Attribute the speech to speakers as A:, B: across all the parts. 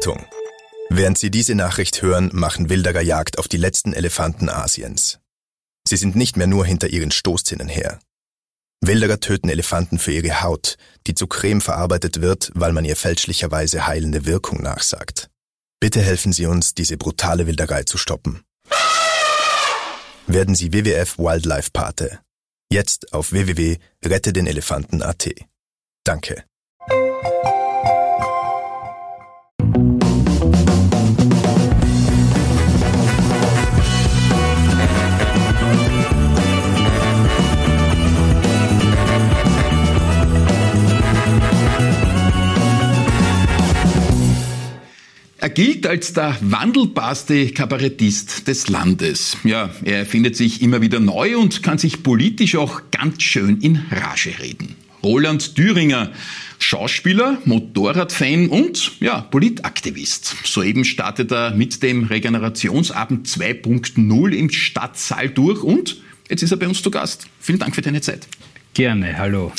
A: Achtung! Während Sie diese Nachricht hören, machen Wilderer Jagd auf die letzten Elefanten Asiens. Sie sind nicht mehr nur hinter ihren Stoßzinnen her. Wilderer töten Elefanten für ihre Haut, die zu Creme verarbeitet wird, weil man ihr fälschlicherweise heilende Wirkung nachsagt. Bitte helfen Sie uns, diese brutale Wilderei zu stoppen. Werden Sie WWF Wildlife Pate. Jetzt auf www.rettedenelefanten.at. Danke.
B: Er gilt als der wandelbarste Kabarettist des Landes. Ja, er erfindet sich immer wieder neu und kann sich politisch auch ganz schön in Rage reden. Roland Thüringer, Schauspieler, Motorradfan und ja, Politaktivist. Soeben startet er mit dem Regenerationsabend 2.0 im Stadtsaal durch und jetzt ist er bei uns zu Gast. Vielen Dank für deine Zeit.
C: Gerne, hallo.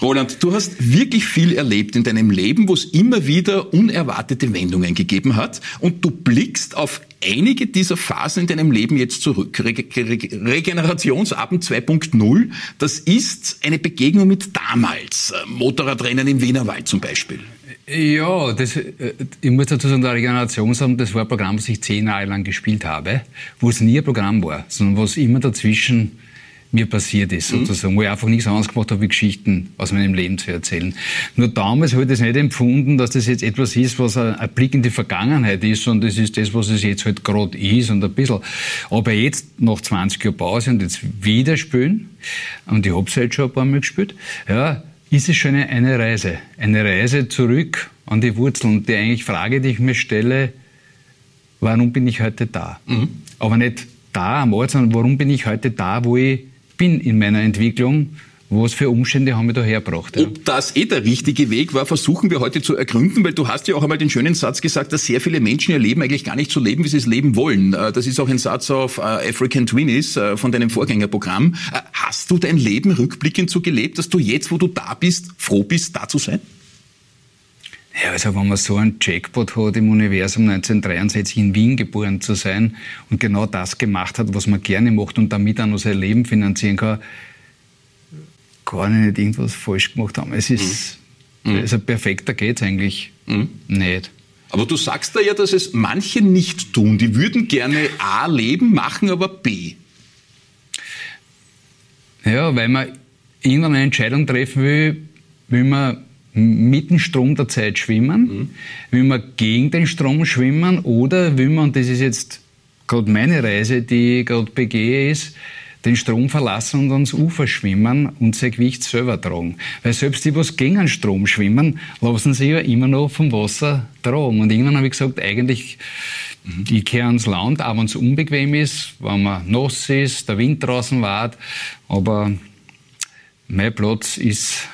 B: Roland, du hast wirklich viel erlebt in deinem Leben, wo es immer wieder unerwartete Wendungen gegeben hat und du blickst auf einige dieser Phasen in deinem Leben jetzt zurück. Re Re Regenerationsabend 2.0, das ist eine Begegnung mit damals, äh, Motorradrennen im Wienerwald zum Beispiel.
C: Ja, das, äh, ich muss dazu sagen, der Regenerationsabend, das war ein Programm, das ich zehn Jahre lang gespielt habe, wo es nie ein Programm war, sondern wo es immer dazwischen mir passiert ist, mhm. sozusagen, wo ich einfach nichts anderes gemacht habe, wie Geschichten aus meinem Leben zu erzählen. Nur damals habe ich das nicht empfunden, dass das jetzt etwas ist, was ein, Blick in die Vergangenheit ist, sondern das ist das, was es jetzt halt gerade ist und ein bisschen. Aber jetzt, nach 20 Jahren Pause und jetzt wieder spielen, und ich habe es halt schon ein paar Mal gespielt, ja, ist es schon eine, eine Reise. Eine Reise zurück an die Wurzeln. Die eigentlich Frage, die ich mir stelle, warum bin ich heute da? Mhm. Aber nicht da am Ort, sondern warum bin ich heute da, wo ich bin in meiner Entwicklung. Was für Umstände haben wir da hergebracht?
B: Ja? Ob das eh der richtige Weg war, versuchen wir heute zu ergründen, weil du hast ja auch einmal den schönen Satz gesagt, dass sehr viele Menschen ihr Leben eigentlich gar nicht so leben, wie sie es leben wollen. Äh, das ist auch ein Satz auf äh, African Twinnies äh, von deinem Vorgängerprogramm. Hast du dein Leben rückblickend so gelebt, dass du jetzt, wo du da bist, froh bist, da zu sein?
C: Also wenn man so einen Jackpot hat, im Universum 1963 in Wien geboren zu sein und genau das gemacht hat, was man gerne macht und damit auch noch sein Leben finanzieren kann, kann ich nicht irgendwas falsch gemacht haben. Es ist, mhm. also perfekter geht's eigentlich mhm. nicht.
B: Aber du sagst da ja, dass es manche nicht tun. Die würden gerne A leben, machen aber B.
C: Ja, weil man irgendwann eine Entscheidung treffen will, will man mit dem Strom der Zeit schwimmen? Mhm. Will man gegen den Strom schwimmen oder will man, und das ist jetzt gerade meine Reise, die gerade begehe, ist, den Strom verlassen und ans Ufer schwimmen und sein Gewicht selber tragen. Weil selbst die, die gegen den Strom schwimmen, lassen sich ja immer noch vom Wasser tragen. Und irgendwann habe ich gesagt, eigentlich, mhm. ich kehre ans Land, auch wenn es unbequem ist, wenn man nass ist, der Wind draußen wart, aber mein Platz ist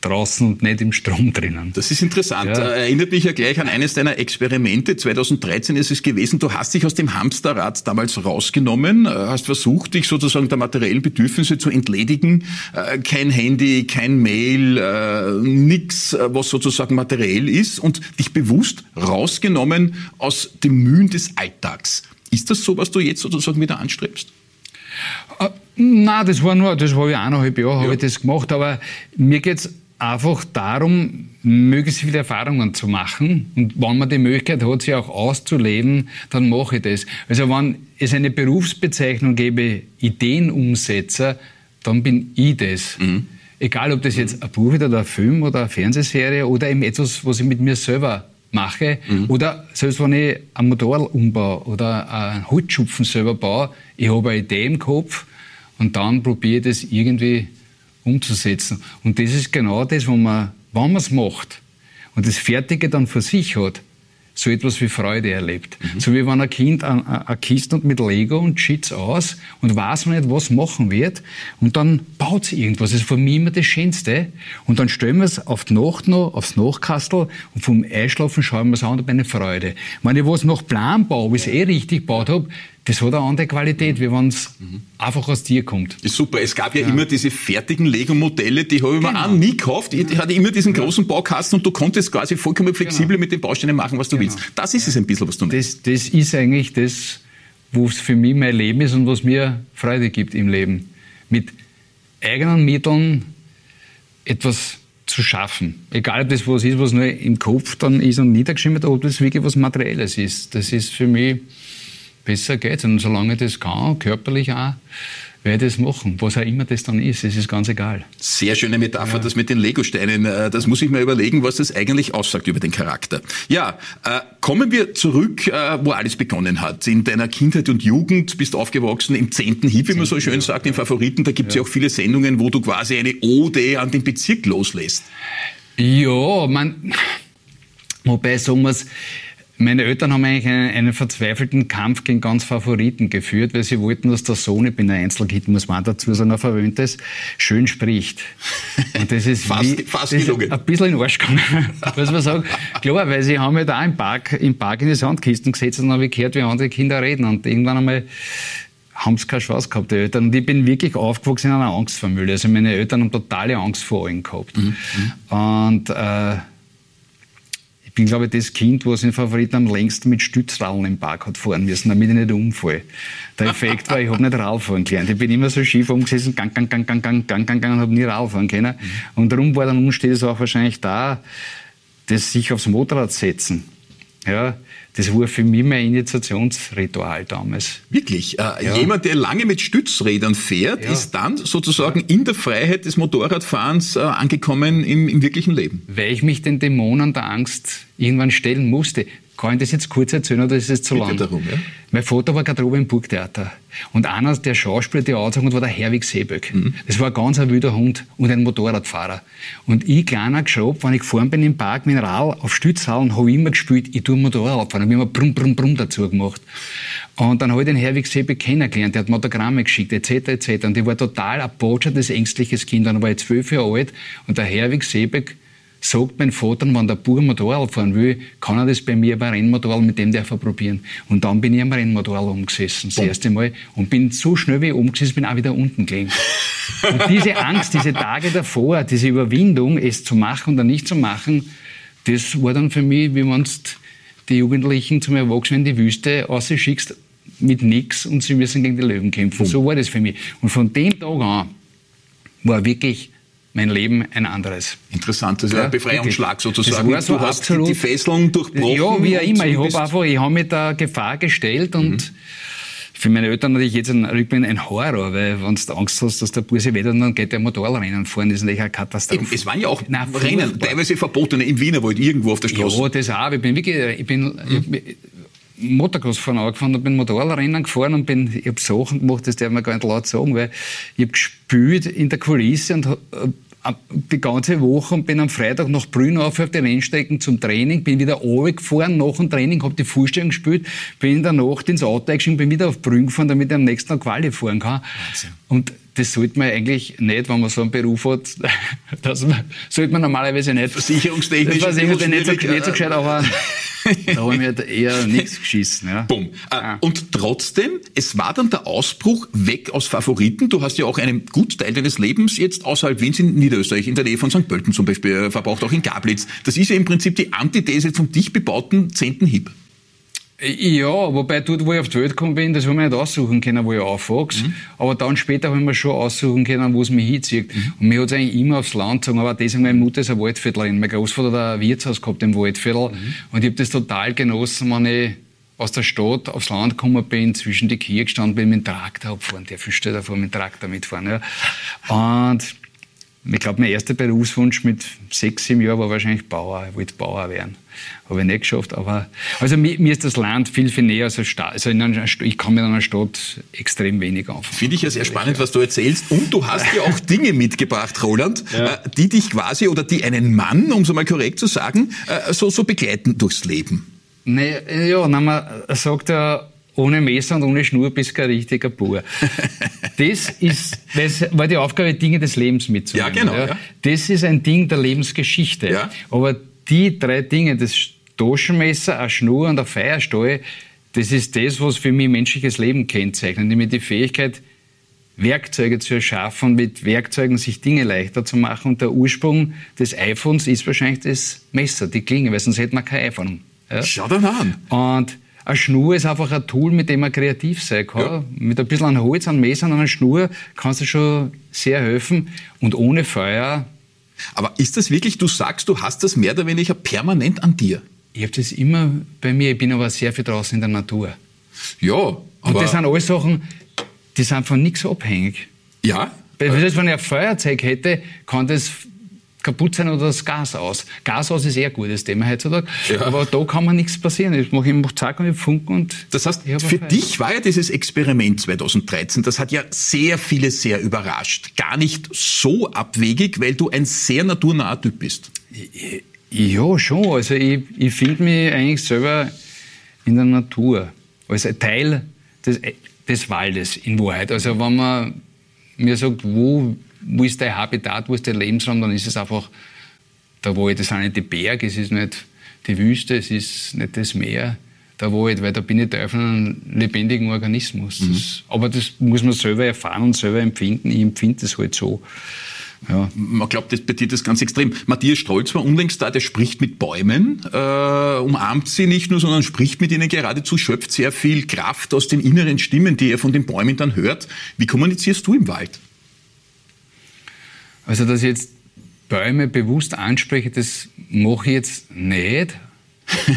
C: draußen und nicht im Strom drinnen.
B: Das ist interessant. Ja. Erinnert mich ja gleich an eines deiner Experimente. 2013 ist es gewesen. Du hast dich aus dem Hamsterrad damals rausgenommen, äh, hast versucht, dich sozusagen der materiellen Bedürfnisse zu entledigen. Äh, kein Handy, kein Mail, äh, nix, was sozusagen materiell ist und dich bewusst rausgenommen aus dem Mühen des Alltags. Ist das so, was du jetzt sozusagen wieder anstrebst?
C: Nein, das war nur, das war ja eineinhalb Jahre, ja. habe ich das gemacht, aber mir geht's einfach darum, möglichst viele Erfahrungen zu machen. Und wenn man die Möglichkeit hat, sie auch auszuleben, dann mache ich das. Also wenn es eine Berufsbezeichnung gäbe, Ideenumsetzer, dann bin ich das. Mhm. Egal, ob das jetzt ein Buch oder ein Film oder eine Fernsehserie oder eben etwas, was ich mit mir selber mache. Mhm. Oder selbst wenn ich ein Motorrad umbaue oder einen Holzschupfen selber baue, ich habe eine Idee im Kopf und dann probiere ich das irgendwie umzusetzen. Und das ist genau das, wo man, wenn man es macht und das Fertige dann für sich hat, so etwas wie Freude erlebt. Mhm. So wie wenn ein Kind eine Kiste mit Lego und schießt aus und weiß man nicht, was machen wird und dann baut sie irgendwas. Das ist für mich immer das Schönste. Und dann stellen wir es auf die Nacht noch, aufs Nachkastel und vom Einschlafen schauen wir es an und eine Freude. Wenn ich was nach Plan baue, wie ich es eh richtig gebaut habe, das hat eine andere Qualität, wie wenn es mhm. einfach aus dir kommt.
B: Ist super. Es gab ja, ja. immer diese fertigen Lego-Modelle, die habe ich genau. mir auch nie gekauft. Ich hatte immer diesen großen Baukasten und du konntest quasi vollkommen flexibel genau. mit den Bausteinen machen, was du genau. willst. Das ist es ein bisschen, was du
C: meinst. Das, das ist eigentlich das, wo es für mich mein Leben ist und was mir Freude gibt im Leben. Mit eigenen Mitteln etwas zu schaffen. Egal, ob das was ist, was nur im Kopf dann ist und niedergeschrieben oder ob das wirklich was Materielles ist. Das ist für mich besser geht. Und solange das kann, körperlich auch, werde ich das machen. Was auch immer das dann ist, es ist ganz egal.
B: Sehr schöne Metapher, ja. das mit den Legosteinen. Äh, das muss ich mir überlegen, was das eigentlich aussagt über den Charakter. Ja, äh, kommen wir zurück, äh, wo alles begonnen hat. In deiner Kindheit und Jugend bist du aufgewachsen im zehnten Hip, wie man so schön sagt, im Favoriten. Da gibt es ja. ja auch viele Sendungen, wo du quasi eine Ode an den Bezirk loslässt.
C: Ja, man, wobei sagen wir es, meine Eltern haben eigentlich einen, einen, verzweifelten Kampf gegen ganz Favoriten geführt, weil sie wollten, dass der Sohn, ich bin ein Einzelkind, muss man dazu sagen, ein verwöhntes, schön spricht.
B: Und das ist, fast, wie, fast das
C: ist ein bisschen in den Arsch gegangen, muss man sagen. Klar, weil sie haben mich da im Park, im Park in die Sandkisten gesetzt und dann habe ich gehört, wie andere Kinder reden. Und irgendwann einmal haben sie keine Chance gehabt, die Eltern. Und ich bin wirklich aufgewachsen in einer Angstfamilie. Also meine Eltern haben totale Angst vor allen gehabt. Mhm. mhm. Und äh, bin, glaube ich, das Kind, was in Favoriten am längsten mit Stützrallen im Park hat fahren müssen, damit ich nicht umfalle. Der Effekt war, ich habe nicht Radfahren gelernt. Ich bin immer so schief umgesessen, gang, gang, gang, gang, gang, gang, gang, gang, und habe nie Radfahren können. Mhm. Und darum war dann umsteht es auch wahrscheinlich da, das sich aufs Motorrad setzen. Ja, das war für mich mein Initiationsritual damals.
B: Wirklich? Äh, ja. Jemand, der lange mit Stützrädern fährt, ja. ist dann sozusagen in der Freiheit des Motorradfahrens äh, angekommen im, im wirklichen Leben?
C: Weil ich mich den Dämonen der Angst irgendwann stellen musste. Kann ich das jetzt kurz erzählen oder ist es zu lang? Darum, ja? Mein Vater war gerade oben im Burgtheater. Und einer der Schauspieler, die angezogen war der Herwig Seeböck. Mhm. Das war ein ganz ein wilder Hund und ein Motorradfahrer. Und ich, kleiner Geschraubt, wenn ich gefahren bin im Park Rad auf Stützhallen, habe ich immer gespielt, ich tue Motorrad fahren. Da habe ich immer Brumm, Brumm, Brumm dazu gemacht. Und dann habe ich den Herwig Seeböck kennengelernt. Der hat Motogramme geschickt, etc., etc. Und ich war total ein botschaftes, ängstliches Kind. Dann war ich zwölf Jahre alt und der Herwig Seeböck sagt mein Vater, wenn der Bub Motorrad fahren will, kann er das bei mir bei Rennmotorrad mit dem darf er probieren. Und dann bin ich am Rennmotorrad umgesessen, das Boom. erste Mal, und bin so schnell wie ich umgesessen bin, auch wieder unten gelegen. und diese Angst, diese Tage davor, diese Überwindung, es zu machen oder nicht zu machen, das war dann für mich, wie man die Jugendlichen zum Erwachsenen in die Wüste ausschickst mit nichts und sie müssen gegen die Löwen kämpfen. Boom. So war das für mich. Und von dem Tag an war wirklich mein Leben ein anderes.
B: Interessant, das ist ja, ein Befreiungsschlag sozusagen. Das war so du hast absolut, die Fesseln durchbrochen.
C: Ja, wie auch immer. Ich habe einfach, ich habe mich der Gefahr gestellt und mhm. für meine Eltern natürlich jetzt ein Rückblick ein Horror, weil wenn du Angst hast, dass der Busse weht und dann geht der Motorradrennen fahren, das ist natürlich eine Katastrophe.
B: Eben, es waren ja auch Nein, Rennen, teilweise verbotene im Wienerwald, irgendwo auf der Straße.
C: Ja, das auch. Ich bin wirklich, ich bin, mhm. ich, Motocross fahren angefangen und bin Motorradrennen gefahren und bin, ich habe Sachen gemacht, das darf man gar nicht laut sagen, weil ich habe gespielt in der Kulisse und die ganze Woche und bin am Freitag nach Brünn auf, auf die Rennstrecken zum Training, bin wieder gefahren nach dem Training, habe die Vorstellung gespielt, bin in der Nacht ins Auto eingestiegen, bin wieder auf Brünn gefahren, damit ich am nächsten Tag Quali fahren kann. Wahnsinn. Und das sollte man eigentlich nicht, wenn man so einen Beruf hat, das sollte man normalerweise nicht.
B: Versicherungstechnisch.
C: Versicherungstechnisch nicht so, nicht so gescheit, aber da habe ich mir halt eher nichts geschissen. Ja.
B: Bumm. Äh, und trotzdem, es war dann der Ausbruch weg aus Favoriten. Du hast ja auch einen Gutteil deines Lebens jetzt außerhalb Wiens in Niederösterreich, in der Nähe von St. Pölten zum Beispiel, äh, verbraucht, auch in Gablitz. Das ist ja im Prinzip die Antithese zum dicht bebauten 10. Hip.
C: Ja, wobei dort, wo ich auf die Welt gekommen bin, das habe ich nicht aussuchen können, wo ich aufwachse. Mhm. Aber dann später habe ich mir schon aussuchen können, wo es mich hinzieht. Mhm. Und mir hat es eigentlich immer aufs Land gezogen. Aber deswegen, meine Mutter ist eine Waldviertlerin. Mein Großvater hat ein Wirtshaus gehabt im Waldviertel. Mhm. Und ich habe das total genossen, wenn ich aus der Stadt aufs Land gekommen bin, zwischen die Kirche gestanden bin, mit dem Traktor abgefahren. Der stell dir vor, mit dem Traktor mitfahren. Ja. Und ich glaube, mein erster Berufswunsch mit sechs, sieben Jahren war wahrscheinlich Bauer. Ich wollte Bauer werden. Habe ich nicht geschafft. Aber, also mir, mir ist das Land viel, viel näher als eine Stadt. Also in einer, ich kann mit einer Stadt extrem wenig anfangen.
B: Finde ich ja sehr spannend, was du erzählst. Und du hast ja auch Dinge mitgebracht, Roland, ja. Äh, die dich quasi oder die einen Mann, um es mal korrekt zu sagen, äh, so, so begleiten durchs Leben.
C: Nee, ja, man sagt ja, ohne Messer und ohne Schnur bist du kein richtiger Bauer. Das ist, das war die Aufgabe, Dinge des Lebens mitzunehmen.
B: Ja, genau. Ja.
C: Das ist ein Ding der Lebensgeschichte. Ja. Aber die drei Dinge, das Taschenmesser, eine Schnur und ein Feierstahl, das ist das, was für mich menschliches Leben kennzeichnet, nämlich die Fähigkeit, Werkzeuge zu erschaffen, mit Werkzeugen sich Dinge leichter zu machen. Und der Ursprung des iPhones ist wahrscheinlich das Messer, die Klinge, weil sonst hätte man kein iPhone.
B: Ja? Schau dir an.
C: Und eine Schnur ist einfach ein Tool, mit dem man kreativ sein kann. Ja. Mit ein bisschen an Holz, an Messer, an einer Schnur kannst du schon sehr helfen. Und ohne Feuer.
B: Aber ist das wirklich, du sagst, du hast das mehr oder weniger permanent an dir?
C: Ich habe das immer bei mir, ich bin aber sehr viel draußen in der Natur.
B: Ja,
C: aber... Und das sind alles Sachen, die sind von nichts abhängig.
B: Ja?
C: Weil, wenn ich ein Feuerzeug hätte, kann das kaputt sein oder das Gas aus. Gas aus ist eher ein gutes Thema heutzutage. Ja. Aber da kann man nichts passieren. Ich mache immer Zack und ich funken und.
B: Das heißt, für dich war ja dieses Experiment 2013, das hat ja sehr viele sehr überrascht. Gar nicht so abwegig, weil du ein sehr naturnaher Typ bist.
C: Ja, schon. Also ich, ich finde mich eigentlich selber in der Natur. Als ein Teil des, des Waldes in Wahrheit. Also wenn man mir sagt, wo, wo ist dein Habitat, wo ist dein Lebensraum, dann ist es einfach der Wald. Das sind nicht die Berge, es ist nicht die Wüste, es ist nicht das Meer, der Wald, weil da bin ich Teil von einem lebendigen Organismus. Mhm. Das, aber das muss man selber erfahren und selber empfinden. Ich empfinde das halt so.
B: Ja. Man glaubt das bei dir das ganz extrem. Matthias Strolz war unlängst da, der spricht mit Bäumen, äh, umarmt sie nicht nur, sondern spricht mit ihnen geradezu, schöpft sehr viel Kraft aus den inneren Stimmen, die er von den Bäumen dann hört. Wie kommunizierst du im Wald?
C: Also, dass ich jetzt Bäume bewusst anspreche, das mache ich jetzt nicht.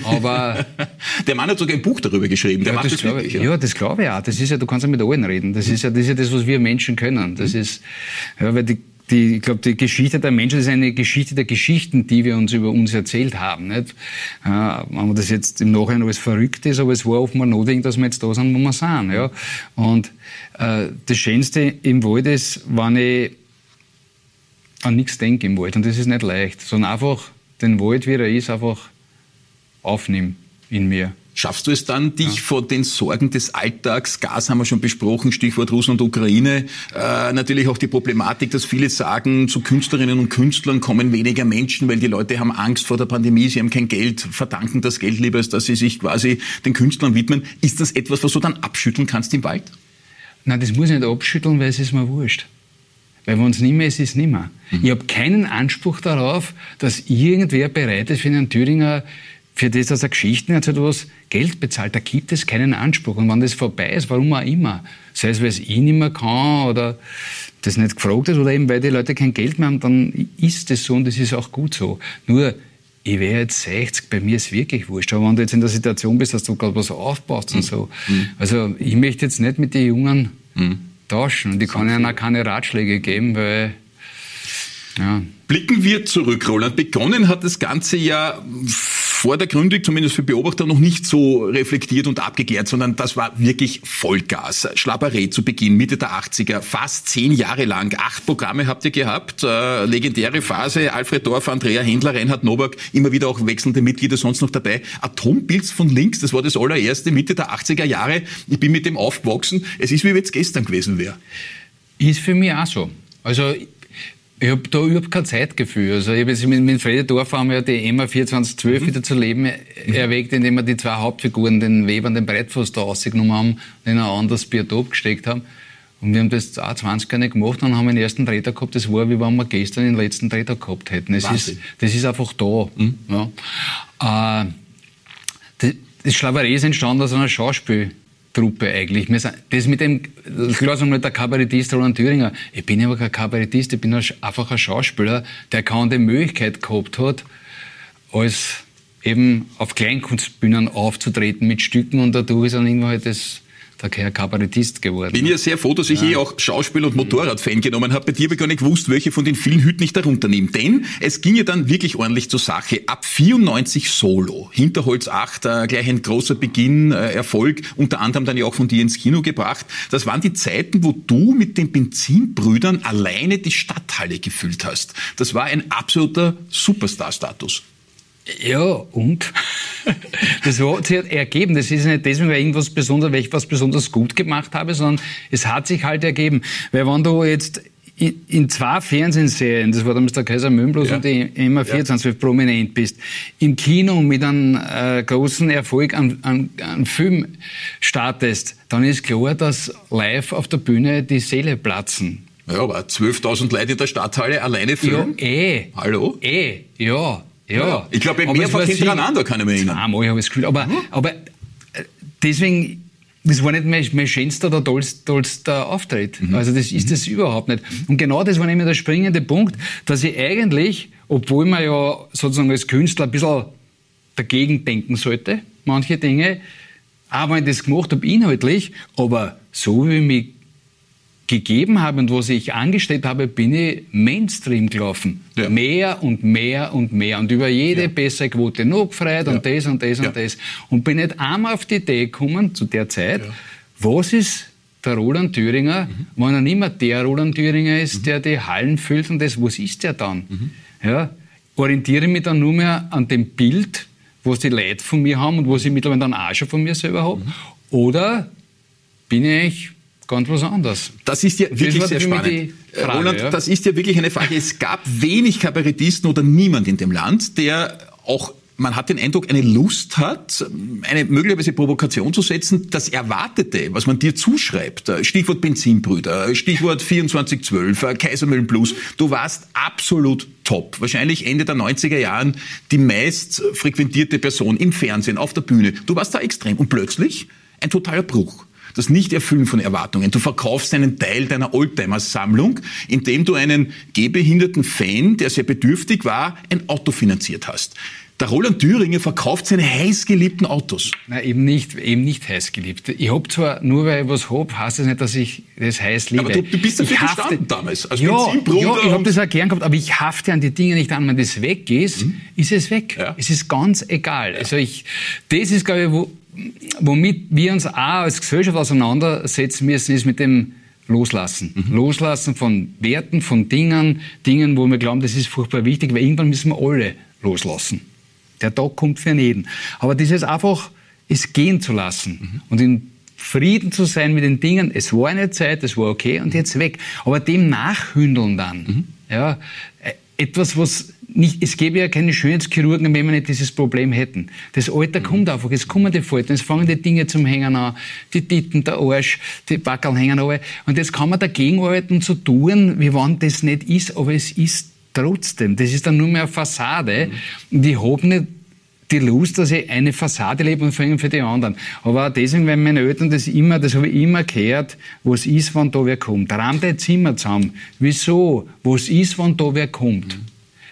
C: Aber
B: der Mann hat sogar ein Buch darüber geschrieben. Der
C: ja,
B: macht
C: das, das wirklich, ja. ja. das glaube ich auch. Das ist ja, du kannst ja mit allen reden. Das ist ja, das ist ja das, was wir Menschen können. Das mhm. ist, ja, weil die die, ich glaube, die Geschichte der Menschen ist eine Geschichte der Geschichten, die wir uns über uns erzählt haben. Nicht? Äh, wenn man das jetzt im Nachhinein alles verrückt ist, aber es war offenbar notwendig, dass wir jetzt da sind, wo wir sind. Ja? Und äh, das Schönste im Wald ist, wenn ich an nichts denke im Wald. Und das ist nicht leicht, sondern einfach den Wald, wie er ist, einfach aufnehmen in mir.
B: Schaffst du es dann, dich ja. vor den Sorgen des Alltags, Gas haben wir schon besprochen, Stichwort Russland und Ukraine, äh, natürlich auch die Problematik, dass viele sagen, zu Künstlerinnen und Künstlern kommen weniger Menschen, weil die Leute haben Angst vor der Pandemie, sie haben kein Geld, verdanken das Geld lieber, als dass sie sich quasi den Künstlern widmen. Ist das etwas, was du dann abschütteln kannst im Wald?
C: Nein, das muss ich nicht abschütteln, weil es ist mir wurscht. Weil wenn es nicht mehr ist, ist es nicht mehr. Mhm. Ich habe keinen Anspruch darauf, dass irgendwer bereit ist, für einen Thüringer für das, dass er Geschichten erzählt, was Geld bezahlt, da gibt es keinen Anspruch. Und wenn das vorbei ist, warum auch immer, sei es, weil es ich nicht mehr kann oder das nicht gefragt ist oder eben, weil die Leute kein Geld mehr haben, dann ist das so und das ist auch gut so. Nur, ich wäre jetzt 60, bei mir ist es wirklich wurscht. Aber wenn du jetzt in der Situation bist, dass du gerade was aufbaust mhm. und so. Mhm. Also, ich möchte jetzt nicht mit den Jungen mhm. Tauschen und ich kann ihnen auch keine Ratschläge geben, weil,
B: ja. Blicken wir zurück, Roland. Begonnen hat das Ganze ja vor der Gründung, zumindest für Beobachter, noch nicht so reflektiert und abgeklärt, sondern das war wirklich Vollgas. Schlapperei zu Beginn, Mitte der 80er, fast zehn Jahre lang. Acht Programme habt ihr gehabt, äh, legendäre Phase, Alfred Dorf, Andrea Händler, Reinhard Nowak, immer wieder auch wechselnde Mitglieder sonst noch dabei. Atompilz von links, das war das allererste, Mitte der 80er Jahre. Ich bin mit dem aufgewachsen. Es ist, wie wenn es gestern gewesen wäre.
C: Ist für mich auch so. Also ich habe da überhaupt kein Zeitgefühl. Also ich habe jetzt mit, mit Fredi Dorf haben wir die EMA 2412 mhm. wieder zu leben mhm. erweckt, indem wir die zwei Hauptfiguren, den Weber und den Breitfuß da rausgenommen haben und in ein anderes Biotop gesteckt haben. Und wir haben das auch 20 Jahre nicht gemacht und haben den ersten Drehtag gehabt. Das war, wie wenn wir gestern den letzten Drehtag gehabt hätten. Das, ist, das ist einfach da. Mhm. Ja. Äh, das, das Schlaverei ist entstanden aus einer Schauspiel. Truppe eigentlich. Das mit dem, klar sagen wir der Kabarettist Roland Thüringer. Ich bin aber kein Kabarettist, ich bin einfach ein Schauspieler, der die Möglichkeit gehabt hat, als eben auf Kleinkunstbühnen aufzutreten mit Stücken und dadurch ist dann irgendwann halt das der Kabarettist geworden.
B: Bin ja sehr froh, dass ich ja. eh auch Schauspiel- und Motorradfan genommen habe. Bei dir habe ich gar nicht gewusst, welche von den vielen Hüten ich darunter nehme. Denn es ging ja dann wirklich ordentlich zur Sache. Ab 94 Solo. Hinterholz 8, äh, gleich ein großer Beginn, äh, Erfolg. Unter anderem dann ja auch von dir ins Kino gebracht. Das waren die Zeiten, wo du mit den Benzinbrüdern alleine die Stadthalle gefüllt hast. Das war ein absoluter Superstar-Status.
C: Ja, und? Das hat sich ergeben. Das ist nicht deswegen, weil irgendwas besonders, weil ich was besonders gut gemacht habe, sondern es hat sich halt ergeben. Weil wenn du jetzt in, in zwei Fernsehserien, das war damals der Kaiser Möhnblos ja. und die immer 24 ja. prominent bist, im Kino mit einem äh, großen Erfolg an, an, an Film startest, dann ist klar, dass live auf der Bühne die Seele platzen.
B: Ja, aber 12.000 Leute in der Stadthalle alleine filmen?
C: Ja, eh.
B: Hallo?
C: Eh, ja. Ja.
B: Ich glaube, mehrfach hintereinander kann ich mich erinnern.
C: Einmal habe ich das Gefühl. Aber, mhm. aber äh, deswegen, das war nicht mein, mein schönster oder tollster, tollster Auftritt. Mhm. Also das ist mhm. das überhaupt nicht. Und genau das war nämlich der springende Punkt, dass ich eigentlich, obwohl man ja sozusagen als Künstler ein bisschen dagegen denken sollte, manche Dinge, aber wenn ich das gemacht habe inhaltlich, aber so wie ich mich gegeben habe und was ich angestellt habe, bin ich Mainstream gelaufen. Ja. Mehr und mehr und mehr und über jede ja. bessere Quote noch gefreut ja. und das und das und das. Und bin nicht einmal auf die Idee gekommen zu der Zeit, was ist der Roland Thüringer, mhm. wenn er nicht mehr der Roland Thüringer ist, mhm. der die Hallen füllt und das, was ist der dann? Mhm. Ja, orientiere mich dann nur mehr an dem Bild, was die Leute von mir haben und was ich mittlerweile dann auch schon von mir selber habe. Mhm. Oder bin ich ganz was anderes.
B: Das ist ja wirklich sehr spannend. Äh, Frage, Roland, ja? das ist ja wirklich eine Frage. Es gab wenig Kabarettisten oder niemand in dem Land, der auch man hat den Eindruck, eine Lust hat, eine möglicherweise Provokation zu setzen, das Erwartete, was man dir zuschreibt. Stichwort Benzinbrüder, Stichwort 2412, Kaisermühlen Plus. Du warst absolut top. Wahrscheinlich Ende der 90er Jahren die meist frequentierte Person im Fernsehen, auf der Bühne. Du warst da extrem. Und plötzlich ein totaler Bruch das Nicht-Erfüllen von Erwartungen. Du verkaufst einen Teil deiner Oldtimer-Sammlung, indem du einen gehbehinderten Fan, der sehr bedürftig war, ein Auto finanziert hast. Der Roland Thüringer verkauft seine heißgeliebten Autos.
C: Nein, eben nicht, eben nicht heißgeliebt. Ich hab zwar, nur weil ich was hab, heißt das nicht, dass ich das heiß liebe.
B: Aber du, du bist dafür ich gestanden damals,
C: als ja, ja, ich habe das auch gern gehabt, aber ich hafte an die Dinge nicht an. Wenn das weg ist, mhm. ist es weg. Ja. Es ist ganz egal. Ja. Also ich, das ist, glaube ich, wo, womit wir uns auch als Gesellschaft auseinandersetzen müssen, ist mit dem Loslassen. Mhm. Loslassen von Werten, von Dingen, Dingen, wo wir glauben, das ist furchtbar wichtig, weil irgendwann müssen wir alle loslassen. Der Tag kommt für jeden. Aber dieses einfach, es gehen zu lassen mhm. und in Frieden zu sein mit den Dingen, es war eine Zeit, es war okay und jetzt weg. Aber dem nachhündeln dann, mhm. ja, äh, etwas, was nicht, es gäbe ja keine Schönheitschirurgen, wenn wir nicht dieses Problem hätten. Das Alter mhm. kommt einfach, es kommen die Falten, es fangen die Dinge zum Hängen an, die Titten, der Arsch, die Backeln hängen an. Und jetzt kann man dagegen arbeiten, zu tun, wie wann das nicht ist, aber es ist trotzdem. Das ist dann nur mehr eine Fassade. Mhm. Und ich habe nicht die Lust, dass ich eine Fassade lebe und vor allem für die anderen. Aber auch deswegen, wenn meine Eltern das immer, das habe ich immer gehört, was ist, wenn da wer kommt. Ram dein Zimmer zusammen. Wieso? Was ist, wenn da wer kommt? Mhm.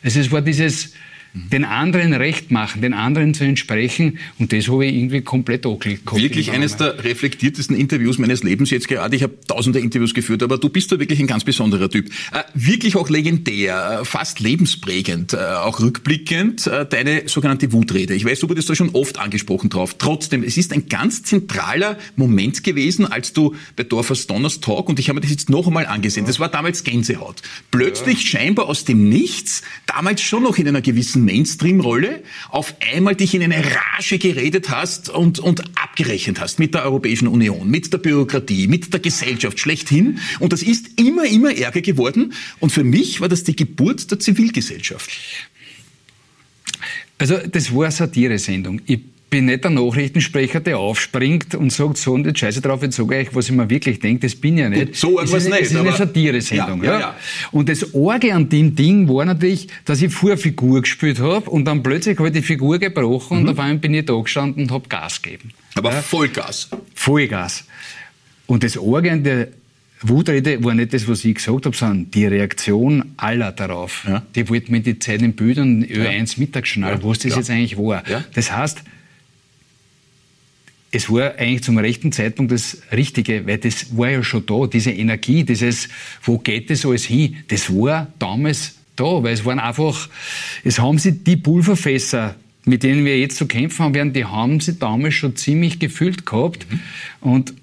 C: Also es war dieses, den anderen recht machen, den anderen zu entsprechen. Und das habe ich irgendwie komplett angeklickt.
B: Wirklich eines der reflektiertesten Interviews meines Lebens jetzt gerade. Ich habe tausende Interviews geführt, aber du bist da wirklich ein ganz besonderer Typ. Äh, wirklich auch legendär, äh, fast lebensprägend, äh, auch rückblickend, deine sogenannte Wutrede. Ich weiß, du wurdest da schon oft angesprochen drauf. Trotzdem, es ist ein ganz zentraler Moment gewesen, als du bei Dorfers Donners Talk, und ich habe mir das jetzt noch einmal angesehen, das war damals Gänsehaut. Plötzlich scheinbar aus dem Nichts, damals schon noch in einer gewissen gewissen Mainstream-Rolle auf einmal dich in eine Rage geredet hast und, und abgerechnet hast mit der Europäischen Union, mit der Bürokratie, mit der Gesellschaft schlechthin. Und das ist immer, immer ärger geworden. Und für mich war das die Geburt der Zivilgesellschaft.
C: Also das war eine Satire-Sendung. Ich bin nicht der Nachrichtensprecher, der aufspringt und sagt, so und jetzt scheiße drauf, jetzt sage ich euch, was ich mir wirklich denke, das bin ich ja nicht. Gut,
B: so irgendwas
C: nicht.
B: Es
C: ist eine Satire-Sendung. Ja, ja, ja. Und das Orge an dem Ding war natürlich, dass ich vorher Figur gespielt habe und dann plötzlich habe ich die Figur gebrochen mhm. und auf einmal bin ich da gestanden und habe Gas gegeben.
B: Aber ja? Vollgas.
C: Vollgas. Und das Orge an der Wutrede war nicht das, was ich gesagt habe, sondern die Reaktion aller darauf. Ja. Die wollten mir die Zeit in Bildern über eins Mittagsschnall, ja. was das jetzt eigentlich war. Das heißt, es war eigentlich zum rechten Zeitpunkt das Richtige, weil das war ja schon da, diese Energie, dieses, wo geht das alles hin, das war damals da, weil es waren einfach, es haben sie die Pulverfässer, mit denen wir jetzt zu kämpfen haben werden, die haben sie damals schon ziemlich gefüllt gehabt mhm. und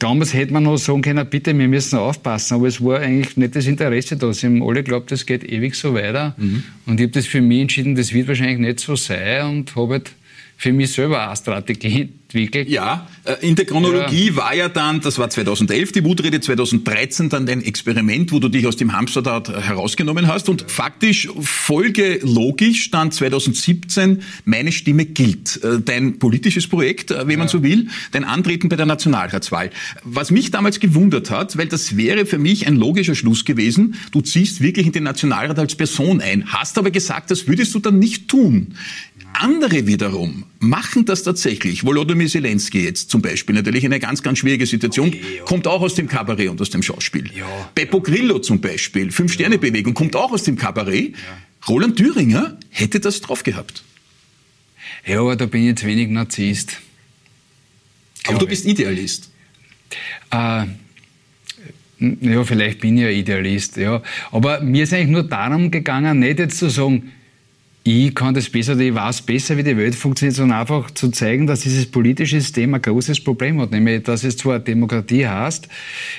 C: Damals hätte man noch sagen können, bitte, wir müssen aufpassen, aber es war eigentlich nicht das Interesse da. Sie haben alle geglaubt, das geht ewig so weiter. Mhm. Und ich habe das für mich entschieden, das wird wahrscheinlich nicht so sein und habe halt für mich selber eine Strategie
B: entwickelt. Ja, äh, in der Chronologie ja. war ja dann, das war 2011 die Wutrede, 2013 dann dein Experiment, wo du dich aus dem Hamsterrad herausgenommen hast und faktisch folgelogisch stand 2017 meine Stimme gilt. Äh, dein politisches Projekt, äh, wenn man ja. so will, dein Antreten bei der Nationalratswahl. Was mich damals gewundert hat, weil das wäre für mich ein logischer Schluss gewesen, du ziehst wirklich in den Nationalrat als Person ein, hast aber gesagt, das würdest du dann nicht tun. Andere wiederum machen das tatsächlich. Volodymyr Zelensky jetzt zum Beispiel, natürlich eine ganz, ganz schwierige Situation, okay, ja. kommt auch aus dem Kabarett und aus dem Schauspiel. Ja, Beppo ja. Grillo zum Beispiel, Fünf-Sterne-Bewegung, kommt auch aus dem Kabarett. Roland Thüringer hätte das drauf gehabt.
C: Ja, aber da bin ich jetzt wenig Narzisst.
B: Aber du bist Idealist.
C: Äh, ja, vielleicht bin ich ja Idealist, ja. Aber mir ist eigentlich nur darum gegangen, nicht jetzt zu sagen, ich kann das besser, ich weiß besser, wie die Welt funktioniert, sondern einfach zu zeigen, dass dieses politische System ein großes Problem hat. Nämlich, dass es zwar Demokratie heißt,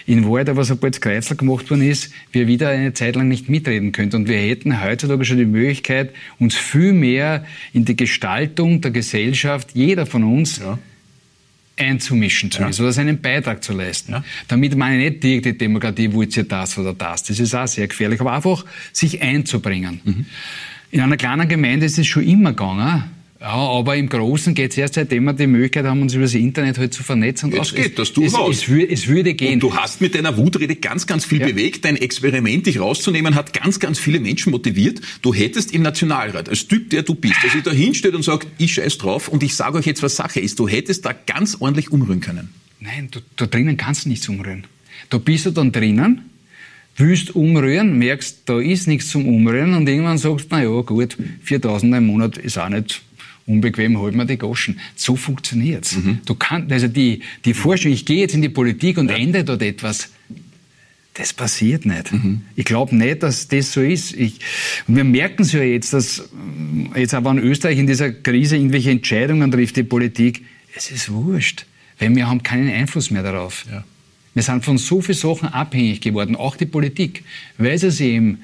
C: in Wahrheit aber sobald es Kreuzel gemacht worden ist, wir wieder eine Zeit lang nicht mitreden können. Und wir hätten heutzutage schon die Möglichkeit, uns viel mehr in die Gestaltung der Gesellschaft, jeder von uns, ja einzumischen zu müssen ja. oder seinen Beitrag zu leisten. Ja. Damit meine ich nicht direkt die Demokratie, wollt ihr das oder das. Das ist auch sehr gefährlich, aber einfach sich einzubringen. Mhm. In einer kleinen Gemeinde ist es schon immer gegangen. Ja, aber im Großen geht es erst, seitdem wir die Möglichkeit haben, uns über das Internet halt zu vernetzen.
B: Und es geht das durchaus.
C: Es, es, es, würde gehen. Und
B: du hast mit deiner Wutrede ganz, ganz viel ja. bewegt. Dein Experiment, dich rauszunehmen, hat ganz, ganz viele Menschen motiviert. Du hättest im Nationalrat, als Typ, der du bist, der sich da hinstellt und sagt, ich scheiß drauf und ich sage euch jetzt, was Sache ist, du hättest da ganz ordentlich umrühren können.
C: Nein, du, da drinnen kannst du nichts umrühren. Da bist du dann drinnen willst umrühren, merkst, da ist nichts zum Umrühren und irgendwann sagst na ja, gut, 4000 im Monat ist auch nicht unbequem, holt man die Goschen. So funktioniert's. Mhm. Du kannst, also die, die Vorstellung, ich gehe jetzt in die Politik und ja. ändere dort etwas, das passiert nicht. Mhm. Ich glaube nicht, dass das so ist. Ich, wir merken es ja jetzt, dass jetzt aber in Österreich in dieser Krise irgendwelche Entscheidungen trifft die Politik. Es ist wurscht, weil wir haben keinen Einfluss mehr darauf. Ja. Wir sind von so vielen Sachen abhängig geworden, auch die Politik, weil sie sich eben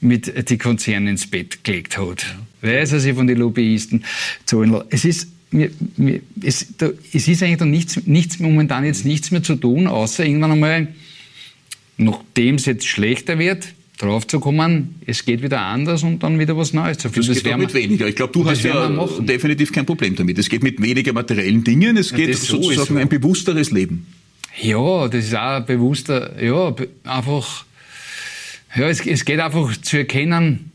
C: mit die Konzerne ins Bett gelegt hat, weil sie sich von den Lobbyisten zahlen. Es ist mir, mir, es, da, es ist eigentlich dann nichts, nichts, momentan jetzt nichts mehr zu tun, außer irgendwann einmal, nachdem es jetzt schlechter wird, drauf zu kommen, es geht wieder anders und dann wieder was Neues
B: zu finden. Das, das geht mit weniger. Ich glaube, du hast ja definitiv kein Problem damit. Es geht mit weniger materiellen Dingen, es geht ja, sozusagen so. ein bewussteres Leben.
C: Ja, das ist auch bewusster, ja, einfach, ja, es, es geht einfach zu erkennen,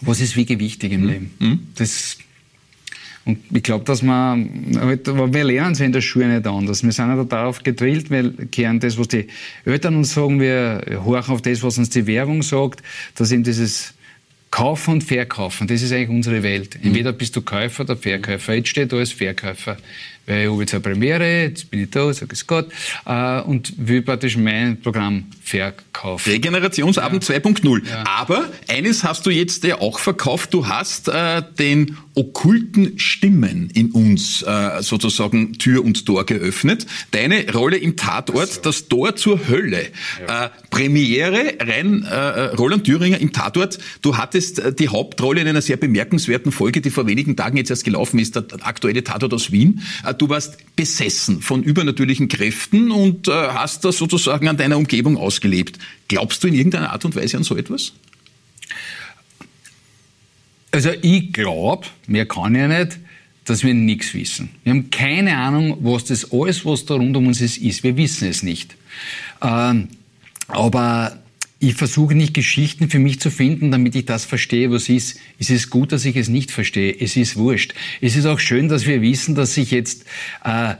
C: was ist wirklich wichtig im mhm. Leben. Mhm. Das, und ich glaube, dass man, halt, wir lernen es in der Schule nicht anders. Wir sind ja darauf gedrillt, wir kehren das, was die Eltern uns sagen, wir horchen auf das, was uns die Werbung sagt, dass eben dieses Kaufen und Verkaufen, das ist eigentlich unsere Welt. Mhm. Entweder bist du Käufer oder Verkäufer. Jetzt steht als Verkäufer weil ich habe jetzt eine Premiere, jetzt bin ich da, sage es Gott, äh, und will praktisch mein Programm verkaufen.
B: Regenerationsabend ja. 2.0. Ja. Aber eines hast du jetzt ja auch verkauft, du hast äh, den okkulten Stimmen in uns äh, sozusagen Tür und Tor geöffnet. Deine Rolle im Tatort, so. das Tor zur Hölle. Ja. Äh, Premiere, rein äh, Roland Thüringer im Tatort. Du hattest äh, die Hauptrolle in einer sehr bemerkenswerten Folge, die vor wenigen Tagen jetzt erst gelaufen ist, der aktuelle Tatort aus Wien. Äh, du warst besessen von übernatürlichen Kräften und äh, hast das sozusagen an deiner Umgebung ausgelebt. Glaubst du in irgendeiner Art und Weise an so etwas?
C: Also ich glaube, mehr kann ja nicht, dass wir nichts wissen. Wir haben keine Ahnung, was das alles, was da rund um uns ist, ist. Wir wissen es nicht. Ähm, aber ich versuche nicht Geschichten für mich zu finden, damit ich das verstehe, was ist. Es ist gut, dass ich es nicht verstehe. Es ist wurscht. Es ist auch schön, dass wir wissen, dass sich jetzt äh,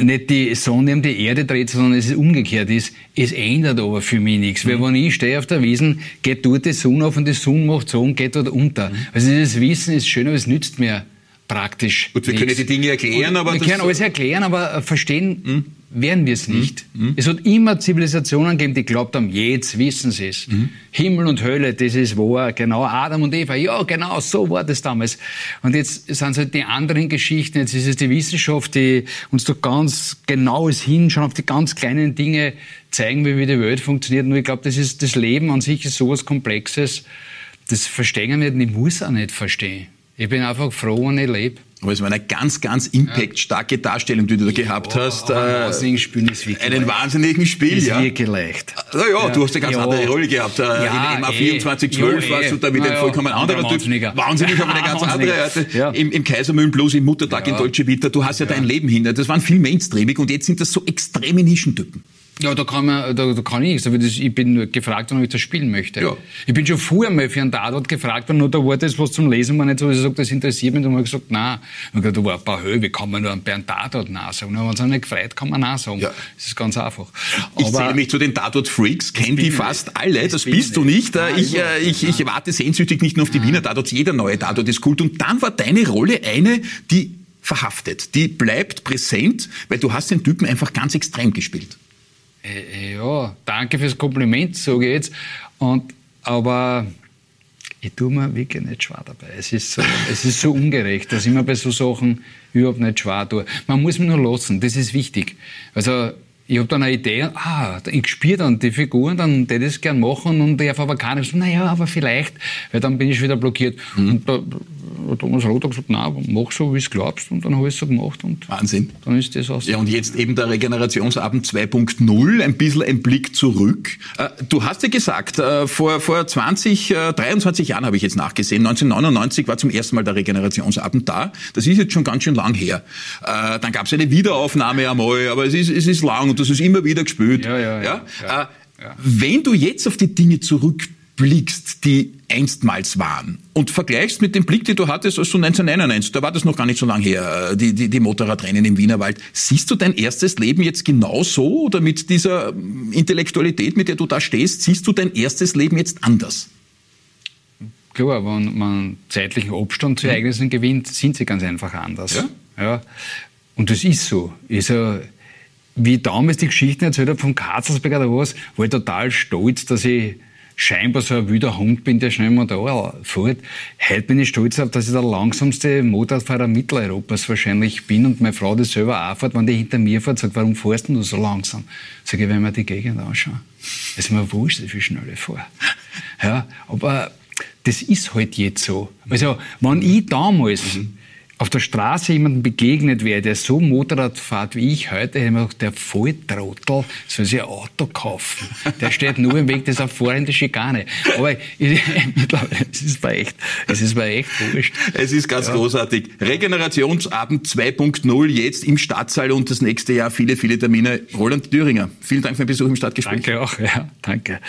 C: nicht die Sonne um die Erde dreht, sondern es ist umgekehrt ist. Es ändert aber für mich nichts. Mhm. Weil wenn ich stehe auf der Wiesen, geht dort die Sonne auf und die Sonne macht so und geht dort unter. Mhm. Also dieses Wissen ist schön, aber es nützt mir praktisch
B: Gut, wir nichts. können die Dinge erklären, aber...
C: Wir können alles erklären, aber verstehen mhm werden wir es mhm. nicht. Mhm. Es hat immer Zivilisationen gegeben, die glaubt haben, jetzt wissen sie es. Mhm. Himmel und Hölle, das ist wahr. Genau, Adam und Eva, ja, genau, so war das damals. Und jetzt sind es halt die anderen Geschichten, jetzt ist es die Wissenschaft, die uns da ganz genaues Hinschauen auf die ganz kleinen Dinge zeigen, wie die Welt funktioniert. Nur ich glaube, das ist, das Leben an sich ist so was Komplexes. Das verstehen wir nicht ich muss auch nicht verstehen. Ich bin einfach froh, wenn ich lebe.
B: Aber es war eine ganz, ganz impactstarke Darstellung, die du da gehabt
C: ja,
B: hast.
C: Ein äh, wahnsinniges Spiel ist wirklich
B: Einen wahnsinnigen Spiel,
C: ist
B: ja.
C: wirklich leicht.
B: Na ja, du hast eine ganz ja. andere Rolle gehabt. Ja, Im MA 2412 eh. warst du da wieder ein vollkommen anderer Typ. Wahnsinnig, aber eine ganz andere. Ja. Im, Im Kaisermühlen Blues, im Muttertag in Deutsche Vita, du hast ja, dein Leben hinter. Das waren viel mainstreamig und jetzt sind das so extreme Nischentypen.
C: Ja, da kann, man, da, da kann ich nichts. Aber das, ich bin gefragt worden, ob ich das spielen möchte. Ja. Ich bin schon vorher mal für einen Tatort gefragt worden, nur da war das was zum Lesen war nicht so, dass ich sage, das interessiert mich. Und dann habe ich gesagt, nein. Und ich gesagt, war ein paar Höhe, wie kann man nur einen Tatort Nein sagen? Und wenn es nicht gefreut, kann man Nein sagen. Ja. Das ist ganz einfach.
B: Aber ich zähle mich zu den Tatort-Freaks, kenne die fast alle. Das bist du nicht. Nein, ich, äh, ich, ich, warte sehnsüchtig nicht nur auf die Wiener Tatorts. Jeder neue Tatort ist Kult. Und dann war deine Rolle eine, die verhaftet. Die bleibt präsent, weil du hast den Typen einfach ganz extrem gespielt.
C: Äh, ja, danke fürs Kompliment, ich jetzt. Und, aber ich tue mir wirklich nicht schwer dabei. Es ist so, es ist so ungerecht, dass ich mir bei so Sachen überhaupt nicht schwer tue. Man muss mich nur lassen, das ist wichtig. Also, ich habe dann eine Idee, ah, ich spiele dann die Figuren, dann würde ich das gern machen und ich darf aber keine, so, naja, aber vielleicht, weil dann bin ich wieder blockiert. Mhm. Und da, Thomas Roth hat gesagt, nein, mach so, wie es glaubst. Und dann habe ich es so gemacht. Und
B: Wahnsinn.
C: Dann ist das aus.
B: Ja, und jetzt eben der Regenerationsabend 2.0, ein bisschen ein Blick zurück. Äh, du hast ja gesagt, äh, vor, vor 20, 23 äh, Jahren habe ich jetzt nachgesehen, 1999 war zum ersten Mal der Regenerationsabend da. Das ist jetzt schon ganz schön lang her. Dann gab es eine Wiederaufnahme einmal, aber es ist, es ist lang und das ist immer wieder gespielt.
C: Ja, ja, ja. ja?
B: ja. Wenn du jetzt auf die Dinge zurückblickst, blickst, die einstmals waren und vergleichst mit dem Blick, den du hattest, als du 1999, da war das noch gar nicht so lange her, die, die, die Motorradrennen im Wienerwald. Siehst du dein erstes Leben jetzt genau so oder mit dieser Intellektualität, mit der du da stehst, siehst du dein erstes Leben jetzt anders?
C: Klar, wenn man zeitlichen Abstand zu mhm. Ereignissen gewinnt, sind sie ganz einfach anders. Ja? ja. Und das ist so. Ist ja, wie ich damals die Geschichten erzählt habe vom Katzelsberger oder was, war ich total stolz, dass ich scheinbar so ein wilder Hund bin, der schnell mal da fährt. Heute bin ich stolz auf, dass ich der langsamste Motorradfahrer Mitteleuropas wahrscheinlich bin und meine Frau das selber auch fährt. Wenn die hinter mir fährt, sagt, warum fährst du so langsam? Sag ich, wenn wir die Gegend anschauen. Es ist mir wurscht, wie schnell ich fahre. Ja, aber das ist halt jetzt so. Also, wenn ich damals mhm auf der Straße jemandem begegnet wäre, der so Motorrad fährt wie ich heute, hätte ich mir gedacht, der Volltrottel soll sich ein Auto kaufen. Der steht nur im Weg, das ist eine fahrende Schikane. Aber ich, mittlerweile, es ist mir echt, es ist mir echt wurscht.
B: Es ist ganz ja. großartig. Regenerationsabend 2.0 jetzt im Stadtsaal und das nächste Jahr viele, viele Termine. Roland Thüringer, vielen Dank für den Besuch im Stadtgespräch.
C: Danke auch, ja, danke.